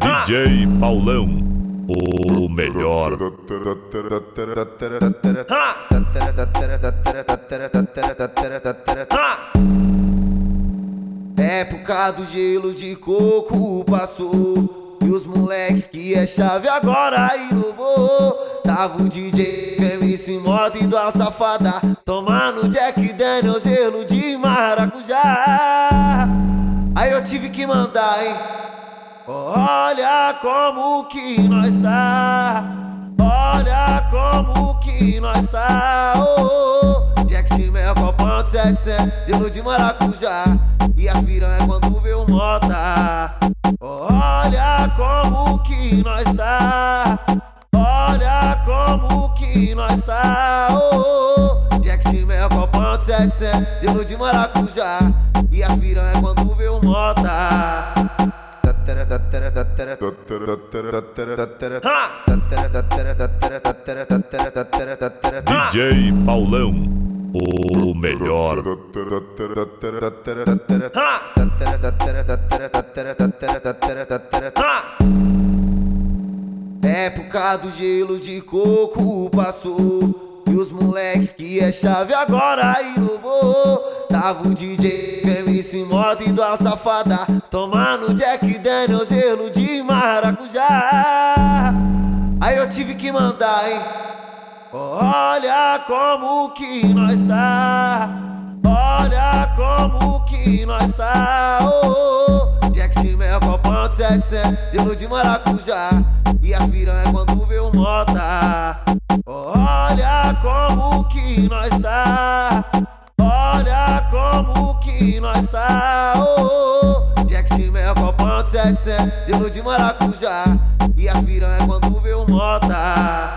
DJ Paulão, o melhor. Época do gelo de coco passou E os moleque que é chave agora inovou Tava o DJ, MC Moda e da safada Tomando Jack Daniel, gelo de maracujá. Aí eu tive que mandar, hein? Olha como que nós tá. Olha como que nós tá. Oh, oh. Jack Chimel, copão de 700 Gelo de maracujá. E as piranha quando vê o mota. Olha como que nós tá nós tá oh, oh. Jack Chimel, copão de 700 Gelo de maracujá E as piranha quando vê o mota DJ Paulão, o melhor. Época do gelo de coco passou E os moleque que é chave agora inovou Tava o DJ, MC Moda e da safada Tomando Jack Daniel, gelo de maracujá. Aí eu tive que mandar, hein? Olha como que nós tá Olha como que nós tá oh, oh. De 700 Gelo de maracujá E as piranha quando vê o mota Olha como que nós tá Olha como que nós tá oh, oh. Jack Chimel, copão de 700 Gelo de maracujá E as piranha quando vê o mota